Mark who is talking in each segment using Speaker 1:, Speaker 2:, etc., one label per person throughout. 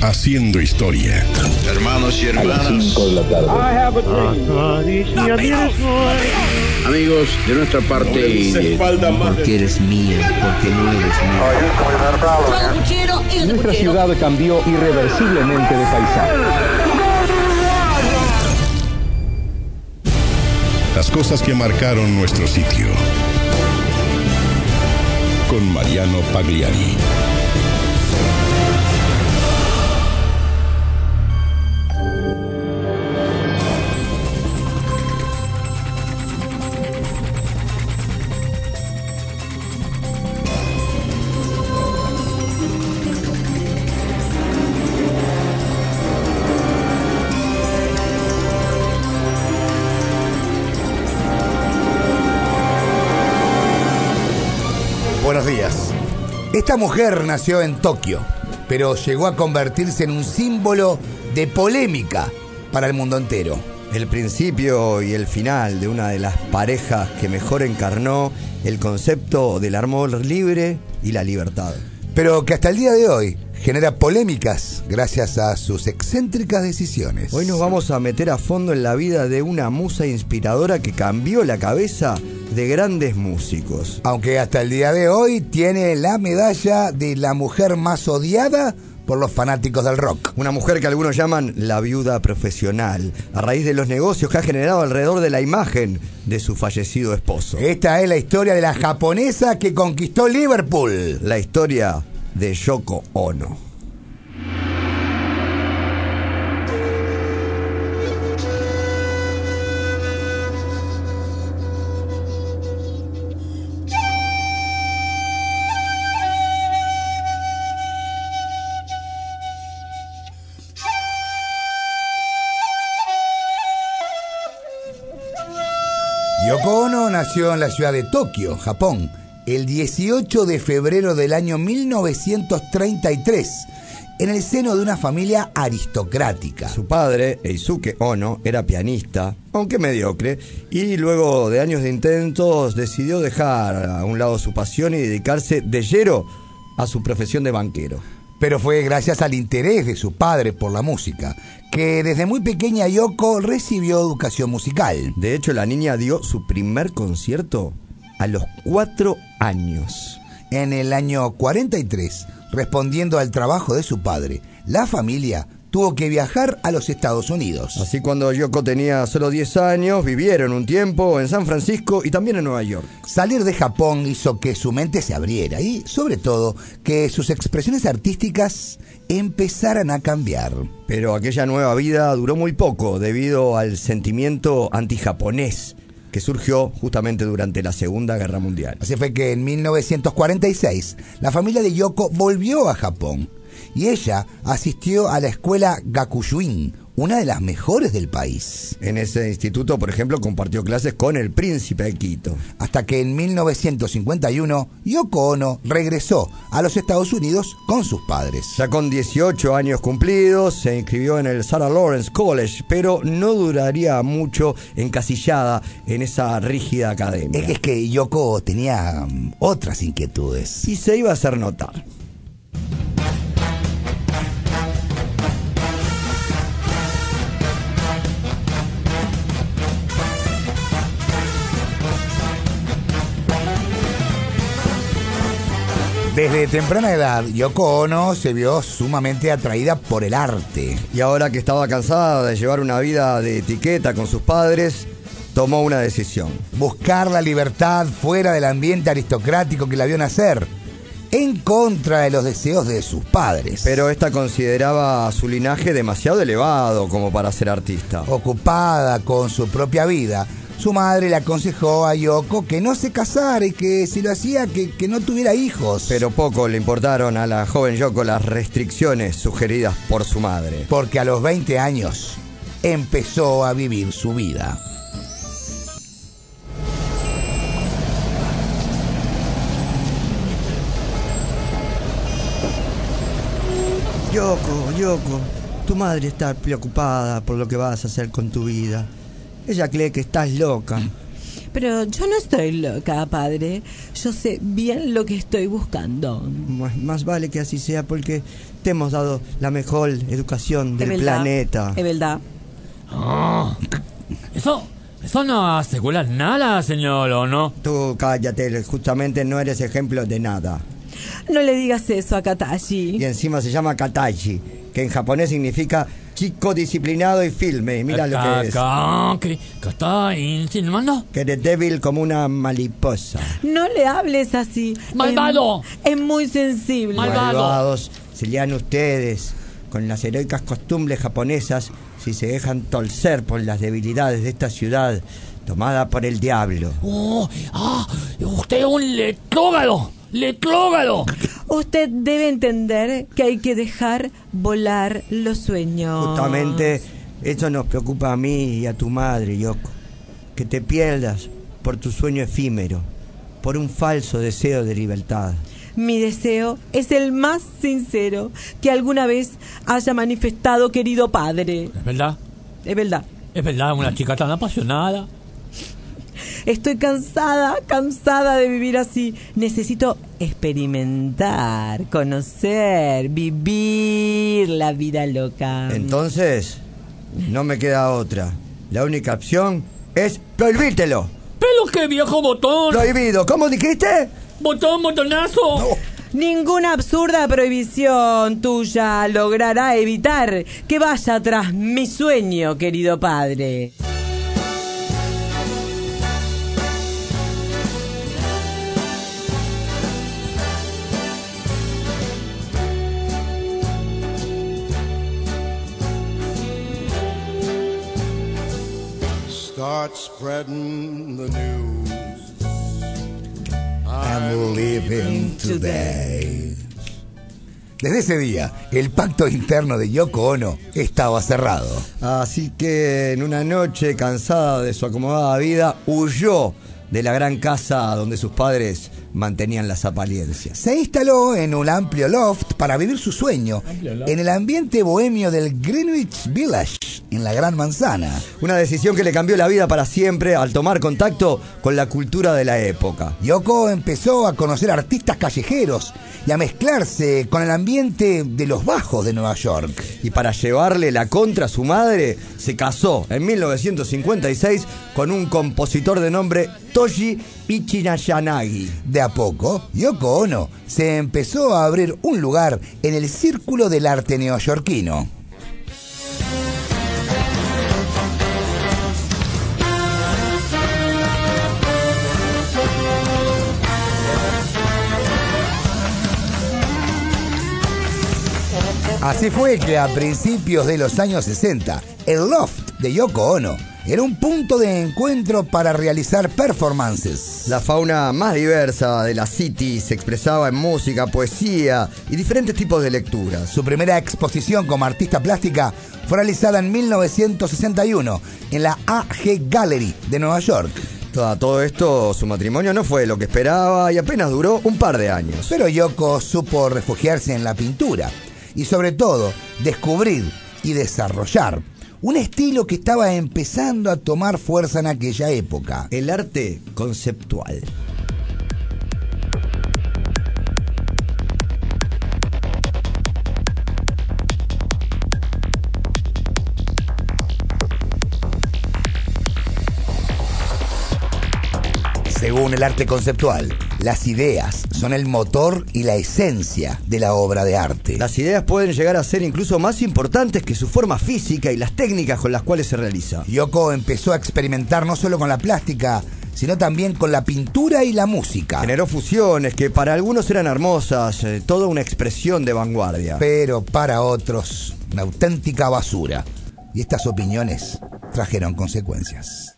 Speaker 1: haciendo historia.
Speaker 2: Hermanos y hermanas,
Speaker 3: Amigos, de nuestra parte de-
Speaker 4: Porque eres mía, porque no eres mía.
Speaker 5: Nuestra ciudad cambió irreversiblemente de paisaje.
Speaker 1: Las cosas que marcaron nuestro sitio. Con Mariano Pagliari.
Speaker 6: Esta mujer nació en Tokio, pero llegó a convertirse en un símbolo de polémica para el mundo entero.
Speaker 7: El principio y el final de una de las parejas que mejor encarnó el concepto del amor libre y la libertad.
Speaker 6: Pero que hasta el día de hoy genera polémicas gracias a sus excéntricas decisiones.
Speaker 7: Hoy nos vamos a meter a fondo en la vida de una musa inspiradora que cambió la cabeza de grandes músicos.
Speaker 6: Aunque hasta el día de hoy tiene la medalla de la mujer más odiada por los fanáticos del rock.
Speaker 7: Una mujer que algunos llaman la viuda profesional, a raíz de los negocios que ha generado alrededor de la imagen de su fallecido esposo.
Speaker 6: Esta es la historia de la japonesa que conquistó Liverpool.
Speaker 7: La historia de Yoko Ono.
Speaker 6: Ono nació en la ciudad de Tokio, Japón, el 18 de febrero del año 1933, en el seno de una familia aristocrática.
Speaker 7: Su padre, Eisuke Ono, era pianista, aunque mediocre, y luego de años de intentos decidió dejar a un lado su pasión y dedicarse de lleno a su profesión de banquero.
Speaker 6: Pero fue gracias al interés de su padre por la música, que desde muy pequeña Yoko recibió educación musical.
Speaker 7: De hecho, la niña dio su primer concierto a los cuatro años.
Speaker 6: En el año 43, respondiendo al trabajo de su padre, la familia tuvo que viajar a los Estados Unidos.
Speaker 7: Así cuando Yoko tenía solo 10 años, vivieron un tiempo en San Francisco y también en Nueva York.
Speaker 6: Salir de Japón hizo que su mente se abriera y, sobre todo, que sus expresiones artísticas empezaran a cambiar.
Speaker 7: Pero aquella nueva vida duró muy poco debido al sentimiento antijaponés que surgió justamente durante la Segunda Guerra Mundial.
Speaker 6: Así fue que en 1946 la familia de Yoko volvió a Japón y ella asistió a la escuela Gakushuin, una de las mejores del país.
Speaker 7: En ese instituto, por ejemplo, compartió clases con el príncipe Akito.
Speaker 6: Hasta que en 1951 Yoko Ono regresó a los Estados Unidos con sus padres.
Speaker 7: Ya con 18 años cumplidos, se inscribió en el Sarah Lawrence College, pero no duraría mucho encasillada en esa rígida academia.
Speaker 6: Es que Yoko tenía mm, otras inquietudes.
Speaker 7: Y se iba a hacer notar.
Speaker 6: Desde temprana edad, Yoko Ono se vio sumamente atraída por el arte.
Speaker 7: Y ahora que estaba cansada de llevar una vida de etiqueta con sus padres, tomó una decisión.
Speaker 6: Buscar la libertad fuera del ambiente aristocrático que la vio nacer, en contra de los deseos de sus padres.
Speaker 7: Pero esta consideraba su linaje demasiado elevado como para ser artista.
Speaker 6: Ocupada con su propia vida, su madre le aconsejó a Yoko que no se casara y que si lo hacía que, que no tuviera hijos.
Speaker 7: Pero poco le importaron a la joven Yoko las restricciones sugeridas por su madre.
Speaker 6: Porque a los 20 años empezó a vivir su vida.
Speaker 7: Yoko, Yoko, tu madre está preocupada por lo que vas a hacer con tu vida. Ella cree que estás loca.
Speaker 8: Pero yo no estoy loca, padre. Yo sé bien lo que estoy buscando.
Speaker 7: Más, más vale que así sea porque te hemos dado la mejor educación
Speaker 8: Es
Speaker 7: del
Speaker 8: verdad.
Speaker 7: planeta.
Speaker 8: Es verdad.
Speaker 9: Ah, eso, eso no asegura nada, señor, ¿o no?
Speaker 7: Tú cállate, justamente no eres ejemplo de nada.
Speaker 8: No le digas eso a Katashi.
Speaker 7: Y encima se llama Katachi, que en japonés significa chico disciplinado y filme. Y mira lo que es.
Speaker 9: Acá, ¿Qué, qué está insinuando?
Speaker 7: Que eres débil como una mariposa.
Speaker 8: No le hables así.
Speaker 9: Malvado.
Speaker 8: Es, es muy sensible.
Speaker 9: Malvado.
Speaker 7: Malvados serían ustedes con las heroicas costumbres japonesas si se dejan torcer por las debilidades de esta ciudad tomada por el diablo.
Speaker 9: Oh, ah, usted es un letrógalo, letrógalo.
Speaker 8: Usted debe entender que hay que dejar volar los sueños.
Speaker 7: Justamente eso nos preocupa a mí y a tu madre, Yoko. Que te pierdas por tu sueño efímero, por un falso deseo de libertad.
Speaker 8: Mi deseo es el más sincero que alguna vez haya manifestado, querido padre.
Speaker 9: ¿Es verdad?
Speaker 8: Es verdad.
Speaker 9: Es verdad, una chica tan apasionada.
Speaker 8: Estoy cansada, cansada de vivir así. Necesito experimentar, conocer, vivir la vida loca.
Speaker 7: Entonces, no me queda otra. La única opción es prohibírtelo.
Speaker 9: Pero qué viejo botón.
Speaker 7: Prohibido. ¿Cómo dijiste?
Speaker 9: Botón, botonazo.
Speaker 8: Ninguna absurda prohibición tuya logrará evitar que vaya tras mi sueño, querido padre.
Speaker 10: Start spreading the news.
Speaker 6: I'm living today. Desde ese día, el pacto interno de Yoko Ono estaba cerrado.
Speaker 7: Así que en una noche, cansada de su acomodada vida, huyó de la gran casa donde sus padres mantenían las apariencias.
Speaker 6: Se instaló en un amplio loft para vivir su sueño en el ambiente bohemio del Greenwich Village, en la Gran Manzana.
Speaker 7: Una decisión que le cambió la vida para siempre al tomar contacto con la cultura de la época.
Speaker 6: Yoko empezó a conocer artistas callejeros y a mezclarse con el ambiente de los bajos de Nueva York.
Speaker 7: Y para llevarle la contra a su madre, se casó en 1956 con un compositor de nombre Toshi Ichinashanagi.
Speaker 6: De a poco, Yoko Ono se empezó a abrir un lugar en el círculo del arte neoyorquino. Así fue que a principios de los años 60, el loft de Yoko Ono era un punto de encuentro para realizar performances.
Speaker 7: La fauna más diversa de la City se expresaba en música, poesía y diferentes tipos de lecturas.
Speaker 6: Su primera exposición como artista plástica fue realizada en 1961 en la AG Gallery de Nueva York.
Speaker 7: A todo esto, su matrimonio no fue lo que esperaba y apenas duró un par de años.
Speaker 6: Pero Yoko supo refugiarse en la pintura y sobre todo descubrir y desarrollar un estilo que estaba empezando a tomar fuerza en aquella época.
Speaker 7: El arte conceptual.
Speaker 6: Según el arte conceptual, las ideas son el motor y la esencia de la obra de arte.
Speaker 7: Las ideas pueden llegar a ser incluso más importantes que su forma física y las técnicas con las cuales se realiza.
Speaker 6: Yoko empezó a experimentar no solo con la plástica, sino también con la pintura y la música.
Speaker 7: Generó fusiones que para algunos eran hermosas, eh, toda una expresión de vanguardia.
Speaker 6: Pero para otros, una auténtica basura. Y estas opiniones trajeron consecuencias.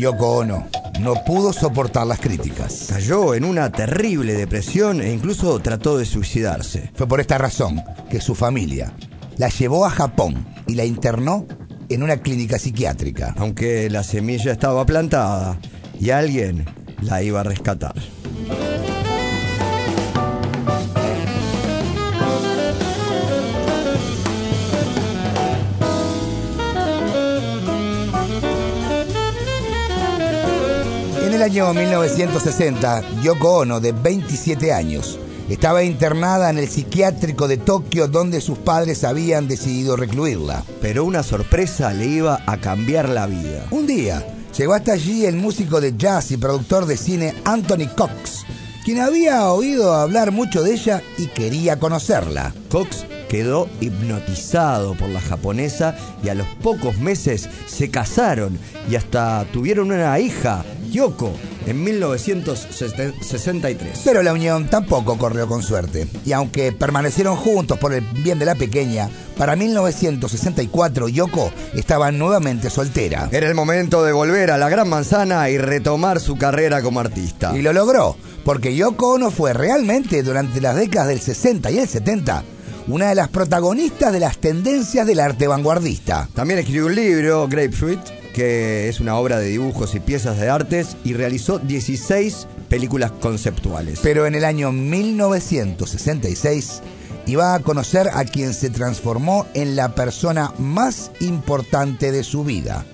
Speaker 6: Yoko Ono no pudo soportar las críticas.
Speaker 7: Cayó en una terrible depresión e incluso trató de suicidarse.
Speaker 6: Fue por esta razón que su familia la llevó a Japón y la internó en una clínica psiquiátrica.
Speaker 7: Aunque la semilla estaba plantada y alguien la iba a rescatar.
Speaker 6: Año 1960, Yoko Ono, de 27 años, estaba internada en el psiquiátrico de Tokio donde sus padres habían decidido recluirla.
Speaker 7: Pero una sorpresa le iba a cambiar la vida.
Speaker 6: Un día, llegó hasta allí el músico de jazz y productor de cine Anthony Cox, quien había oído hablar mucho de ella y quería conocerla.
Speaker 7: Cox quedó hipnotizado por la japonesa y a los pocos meses se casaron y hasta tuvieron una hija, Yoko, en 1963.
Speaker 6: Pero la unión tampoco corrió con suerte. Y aunque permanecieron juntos por el bien de la pequeña, para 1964 Yoko estaba nuevamente soltera.
Speaker 7: Era el momento de volver a la Gran Manzana y retomar su carrera como artista.
Speaker 6: Y lo logró, porque Yoko Ono fue realmente durante las décadas del 60 y el 70 una de las protagonistas de las tendencias del arte vanguardista.
Speaker 7: También escribió un libro, Grapefruit, que es una obra de dibujos y piezas de artes, y realizó 16 películas conceptuales.
Speaker 6: Pero en el año 1966 iba a conocer a quien se transformó en la persona más importante de su vida.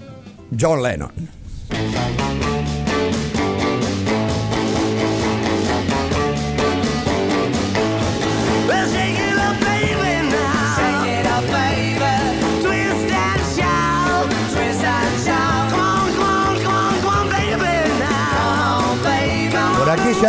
Speaker 7: John Lennon.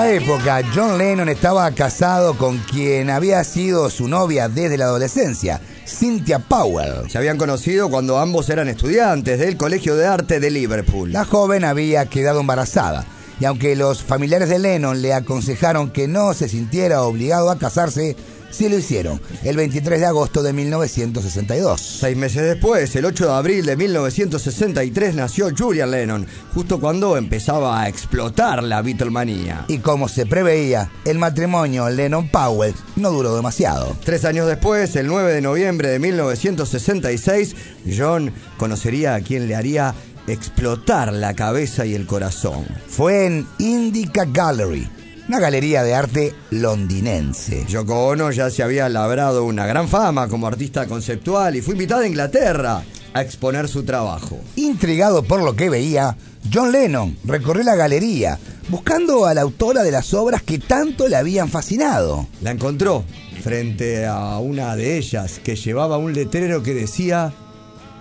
Speaker 6: Aquella época, John Lennon estaba casado con quien había sido su novia desde la adolescencia, Cynthia Powell.
Speaker 7: Se habían conocido cuando ambos eran estudiantes del Colegio de Arte de Liverpool.
Speaker 6: La joven había quedado embarazada y aunque los familiares de Lennon le aconsejaron que no se sintiera obligado a casarse, sí lo hicieron, el 23 de agosto de 1962.
Speaker 7: Seis meses después, el 8 de abril de 1963, nació Julian Lennon, justo cuando empezaba a explotar la Beatlemanía.
Speaker 6: Y como se preveía, el matrimonio Lennon-Powell no duró demasiado.
Speaker 7: Tres años después, el 9 de noviembre de 1966, John conocería a quien le haría explotar la cabeza y el corazón.
Speaker 6: Fue en Indica Gallery, una galería de arte londinense.
Speaker 7: Yoko Ono ya se había labrado una gran fama como artista conceptual y fue invitada a Inglaterra a exponer su trabajo.
Speaker 6: Intrigado por lo que veía, John Lennon recorrió la galería buscando a la autora de las obras que tanto le habían fascinado.
Speaker 7: La encontró frente a una de ellas que llevaba un letrero que decía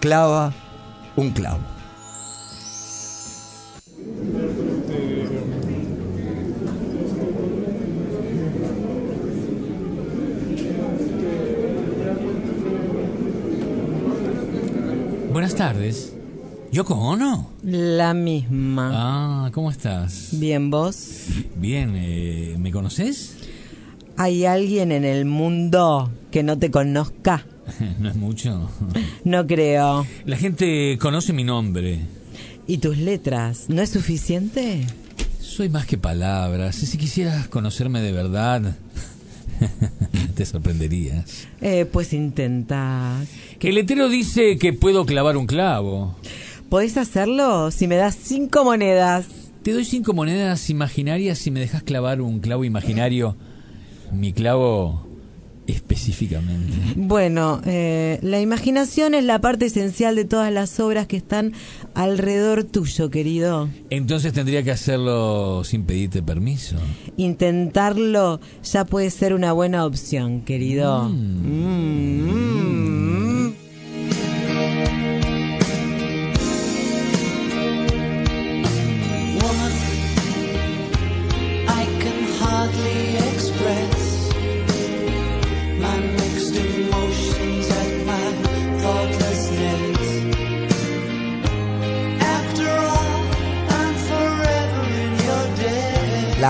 Speaker 7: clava un clavo.
Speaker 9: Buenas tardes. ¿Yoko Ono?
Speaker 8: La misma.
Speaker 9: Ah, ¿cómo estás?
Speaker 8: Bien, vos.
Speaker 9: Bien, eh, ¿me conoces?
Speaker 8: ¿Hay alguien en el mundo que no te conozca?
Speaker 9: no es mucho.
Speaker 8: No creo.
Speaker 9: La gente conoce mi nombre.
Speaker 8: ¿Y tus letras? ¿No es suficiente?
Speaker 9: Soy más que palabras. Si quisieras conocerme de verdad, te sorprenderías.
Speaker 8: Eh, pues intenta.
Speaker 9: El letrero dice que puedo clavar un clavo.
Speaker 8: ¿Podés hacerlo si me das cinco monedas?
Speaker 9: Te doy cinco monedas imaginarias si me dejas clavar un clavo imaginario. Mi clavo específicamente.
Speaker 8: Bueno, eh, la imaginación es la parte esencial de todas las obras que están alrededor tuyo, querido.
Speaker 9: Entonces tendría que hacerlo sin pedirte permiso.
Speaker 8: Intentarlo ya puede ser una buena opción, querido. Mm, mm.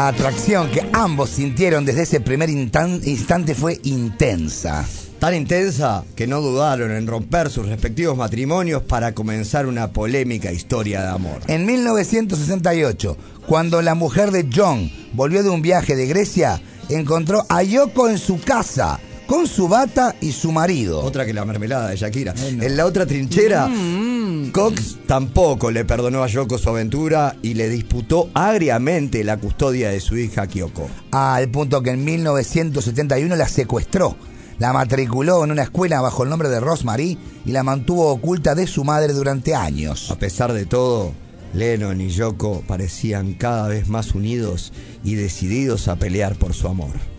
Speaker 6: La atracción que ambos sintieron desde ese primer instante fue intensa.
Speaker 7: Tan intensa que no dudaron en romper sus respectivos matrimonios para comenzar una polémica historia de amor.
Speaker 6: En 1968, cuando la mujer de John volvió de un viaje de Grecia, encontró a Yoko en su casa, con su bata y su marido.
Speaker 7: Otra que la mermelada de Shakira. En la otra trinchera, Cox tampoco le perdonó a Yoko su aventura y le disputó agriamente la custodia de su hija Kyoko.
Speaker 6: Al punto que en 1971 la secuestró, la matriculó en una escuela bajo el nombre de Rosemary y la mantuvo oculta de su madre durante años.
Speaker 7: A pesar de todo, Lennon y Yoko parecían cada vez más unidos y decididos a pelear por su amor.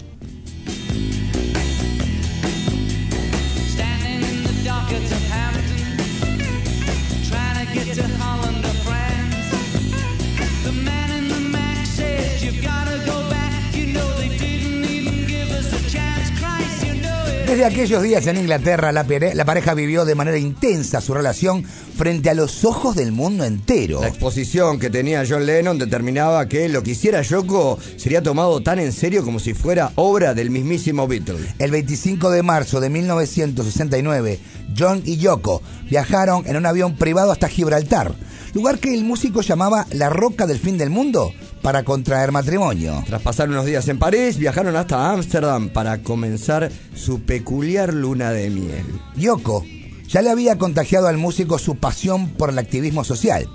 Speaker 6: Desde aquellos días en Inglaterra, la, pareja vivió de manera intensa su relación frente a los ojos del mundo entero.
Speaker 7: La exposición que tenía John Lennon determinaba que lo que hiciera Yoko sería tomado tan en serio como si fuera obra del mismísimo Beatle.
Speaker 6: El 25 de marzo de 1969, John y Yoko viajaron en un avión privado hasta Gibraltar, lugar que el músico llamaba la roca del fin del mundo, para contraer matrimonio.
Speaker 7: Tras pasar unos días en París, viajaron hasta Ámsterdam para comenzar su peculiar luna de miel.
Speaker 6: Yoko ya le había contagiado al músico su pasión por el activismo social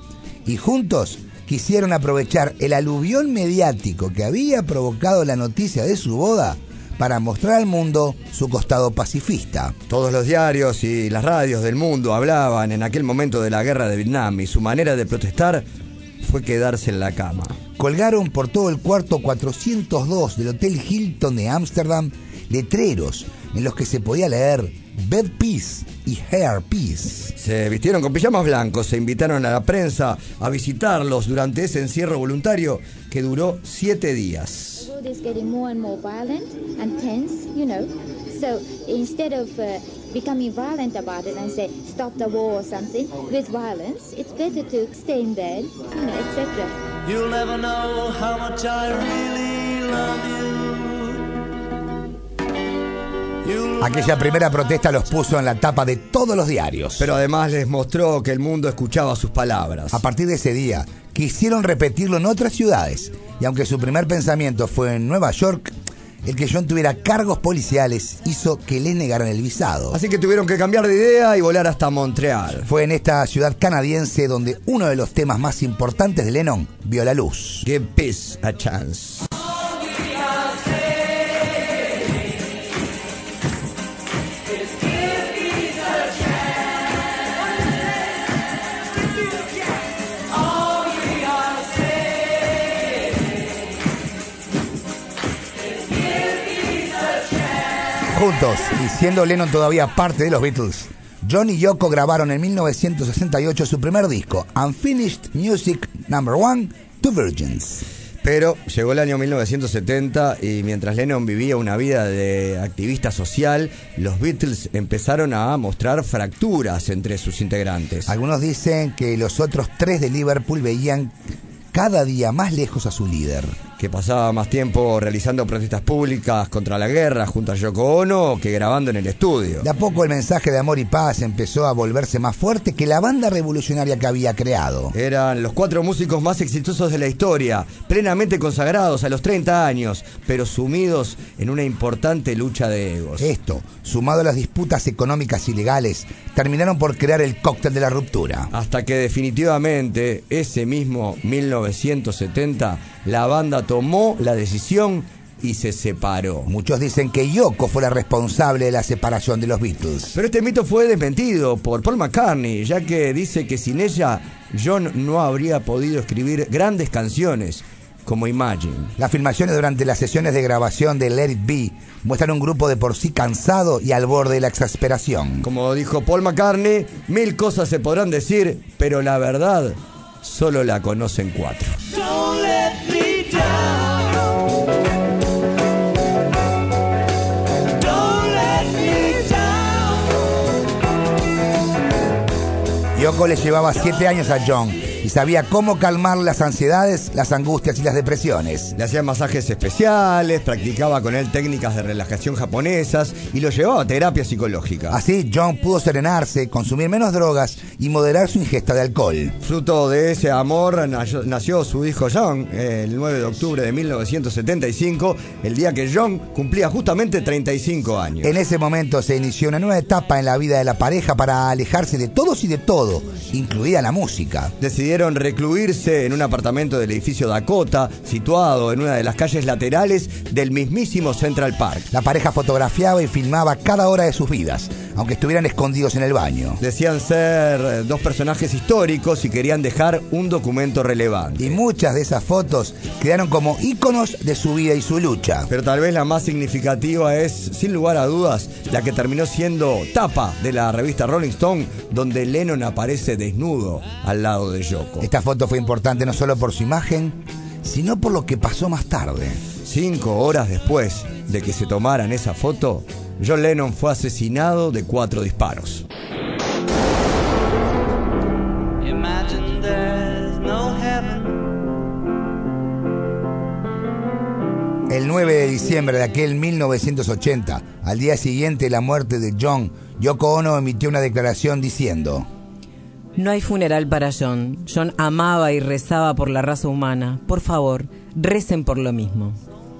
Speaker 6: y juntos quisieron aprovechar el aluvión mediático que había provocado la noticia de su boda para mostrar al mundo su costado pacifista.
Speaker 7: Todos los diarios y las radios del mundo hablaban en aquel momento de la guerra de Vietnam y su manera de protestar fue quedarse en la cama.
Speaker 6: Colgaron por todo el cuarto 402 del Hotel Hilton de Ámsterdam letreros en los que se podía leer Bed Peace y Hair Peace.
Speaker 7: Se vistieron con pijamas blancos, se invitaron a la prensa a visitarlos durante ese encierro voluntario que duró siete días.
Speaker 11: The world is getting more and more violent and tense, you know. So instead of uh, becoming violent about it and say stop the war or something with violence, it's better to stay in bed, you know, etc.
Speaker 12: You'll never know how much I really love you.
Speaker 6: Aquella primera protesta los puso en la tapa de todos los diarios.
Speaker 7: Pero además les mostró que el mundo escuchaba sus palabras.
Speaker 6: A partir de ese día, quisieron repetirlo en otras ciudades. Y aunque su primer pensamiento fue en Nueva York, el que John tuviera cargos policiales hizo que les negaran el visado.
Speaker 7: Así que tuvieron que cambiar de idea y volar hasta Montreal.
Speaker 6: Fue en esta ciudad canadiense donde uno de los temas más importantes de Lennon vio la luz.
Speaker 7: Give peace a chance.
Speaker 6: Juntos, y siendo Lennon todavía parte de los Beatles, John y Yoko grabaron en 1968 su primer disco, Unfinished Music Number One, Two Virgins.
Speaker 7: Pero llegó el año 1970 y mientras Lennon vivía una vida de activista social, los Beatles empezaron a mostrar fracturas entre sus integrantes.
Speaker 6: Algunos dicen que los otros tres de Liverpool veían cada día más lejos a su líder.
Speaker 7: Que pasaba más tiempo realizando protestas públicas contra la guerra junto a Yoko Ono que grabando en el estudio.
Speaker 6: De a poco el mensaje de amor y paz empezó a volverse más fuerte que la banda revolucionaria que había creado.
Speaker 7: Eran los cuatro músicos más exitosos de la historia, plenamente consagrados a los 30 años, pero sumidos en una importante lucha de egos.
Speaker 6: Esto, sumado a las disputas económicas y legales, terminaron por crear el cóctel de la ruptura.
Speaker 7: Hasta que definitivamente ese mismo 1970 la banda tomó la decisión y se separó.
Speaker 6: Muchos dicen que Yoko fue la responsable de la separación de los Beatles.
Speaker 7: Pero este mito fue desmentido por Paul McCartney, ya que dice que sin ella John no habría podido escribir grandes canciones como Imagine.
Speaker 6: Las filmaciones durante las sesiones de grabación de Let It Be muestran un grupo de por sí cansado y al borde de la exasperación.
Speaker 7: Como dijo Paul McCartney, mil cosas se podrán decir, pero la verdad solo la conocen cuatro.
Speaker 6: Yoko le llevaba siete años a John y sabía cómo calmar las ansiedades, las angustias y las depresiones.
Speaker 7: Le hacía masajes especiales, practicaba con él técnicas de relajación japonesas y lo llevaba a terapia psicológica.
Speaker 6: Así, John pudo serenarse, consumir menos drogas y moderar su ingesta de alcohol.
Speaker 7: Fruto de ese amor nació, su hijo John el 9 de octubre de 1975, el día que John cumplía justamente 35 años.
Speaker 6: En ese momento se inició una nueva etapa en la vida de la pareja para alejarse de todos y de todo, incluida la música.
Speaker 7: Recluirse en un apartamento del edificio Dakota, situado en una de las calles laterales del mismísimo Central Park.
Speaker 6: La pareja fotografiaba y filmaba cada hora de sus vidas. Aunque estuvieran escondidos en el baño.
Speaker 7: Decían ser eh, dos personajes históricos y querían dejar un documento relevante.
Speaker 6: Y muchas de esas fotos quedaron como íconos de su vida y su lucha.
Speaker 7: Pero tal vez la más significativa es, sin lugar a dudas, la que terminó siendo tapa de la revista Rolling Stone, donde Lennon aparece desnudo al lado de Yoko.
Speaker 6: Esta foto fue importante no solo por su imagen, sino por lo que pasó más tarde.
Speaker 7: Cinco horas después de que se tomaran esa foto, John Lennon fue asesinado de cuatro disparos.
Speaker 6: El 9 de diciembre de aquel 1980, al día siguiente de la muerte de John, Yoko Ono emitió una declaración diciendo,
Speaker 8: No hay funeral para John. John amaba y rezaba por la raza humana. Por favor, recen por lo mismo.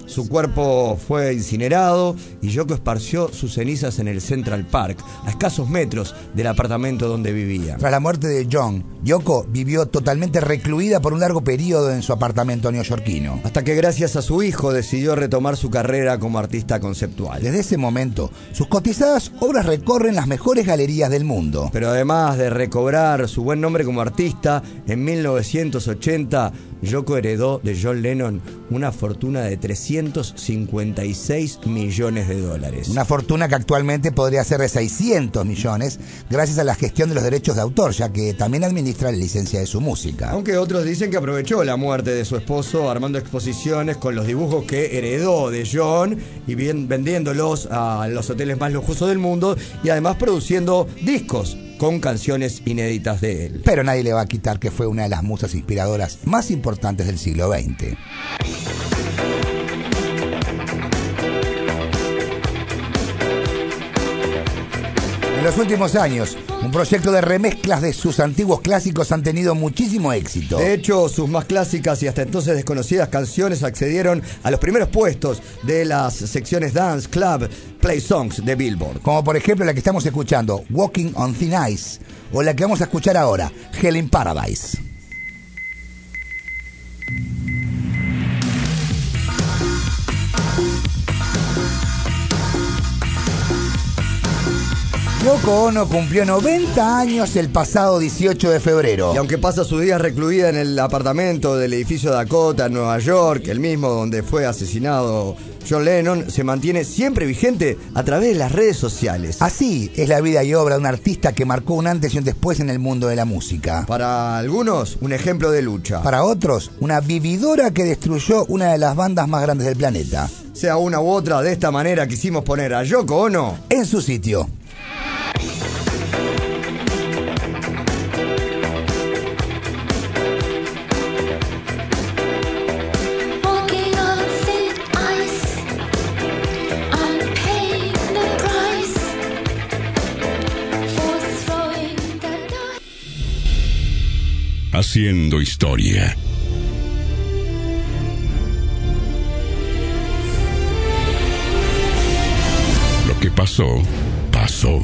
Speaker 7: Su cuerpo fue incinerado y Yoko esparció sus cenizas en el Central Park, a escasos metros del apartamento donde vivía.
Speaker 6: Tras la muerte de John, Yoko vivió totalmente recluida por un largo periodo en su apartamento neoyorquino.
Speaker 7: Hasta que gracias a su hijo decidió retomar su carrera como artista conceptual.
Speaker 6: Desde ese momento, sus cotizadas obras recorren las mejores galerías del mundo.
Speaker 7: Pero además de recobrar su buen nombre como artista, en 1980 Yoko heredó de John Lennon una fortuna de 356 millones de dólares.
Speaker 6: Una fortuna que actualmente podría ser de 600 millones gracias a la gestión de los derechos de autor, ya que también administra la licencia de su música.
Speaker 7: Aunque otros dicen que aprovechó la muerte de su esposo armando exposiciones con los dibujos que heredó de John y bien vendiéndolos a los hoteles más lujosos del mundo y además produciendo discos con canciones inéditas de él.
Speaker 6: Pero nadie le va a quitar que fue una de las musas inspiradoras más importantes del siglo XX. En los últimos años, un proyecto de remezclas de sus antiguos clásicos han tenido muchísimo éxito.
Speaker 7: De hecho, sus más clásicas y hasta entonces desconocidas canciones accedieron a los primeros puestos de las secciones Dance Club Play Songs de Billboard.
Speaker 6: Como por ejemplo la que estamos escuchando, Walking on Thin Ice, o la que vamos a escuchar ahora, Hell in Paradise. Yoko Ono cumplió 90 años el pasado 18 de febrero.
Speaker 7: Y aunque pasa sus días recluida en el apartamento del edificio Dakota en Nueva York, el mismo donde fue asesinado John Lennon, se mantiene siempre vigente a través de las redes sociales.
Speaker 6: Así es la vida y obra de un artista que marcó un antes y un después en el mundo de la música.
Speaker 7: Para algunos, un ejemplo de lucha.
Speaker 6: Para otros, una vividora que destruyó una de las bandas más grandes del planeta.
Speaker 7: Sea una u otra, de esta manera quisimos poner a Yoko Ono
Speaker 6: en su sitio.
Speaker 1: Haciendo historia. Lo que pasó, pasó.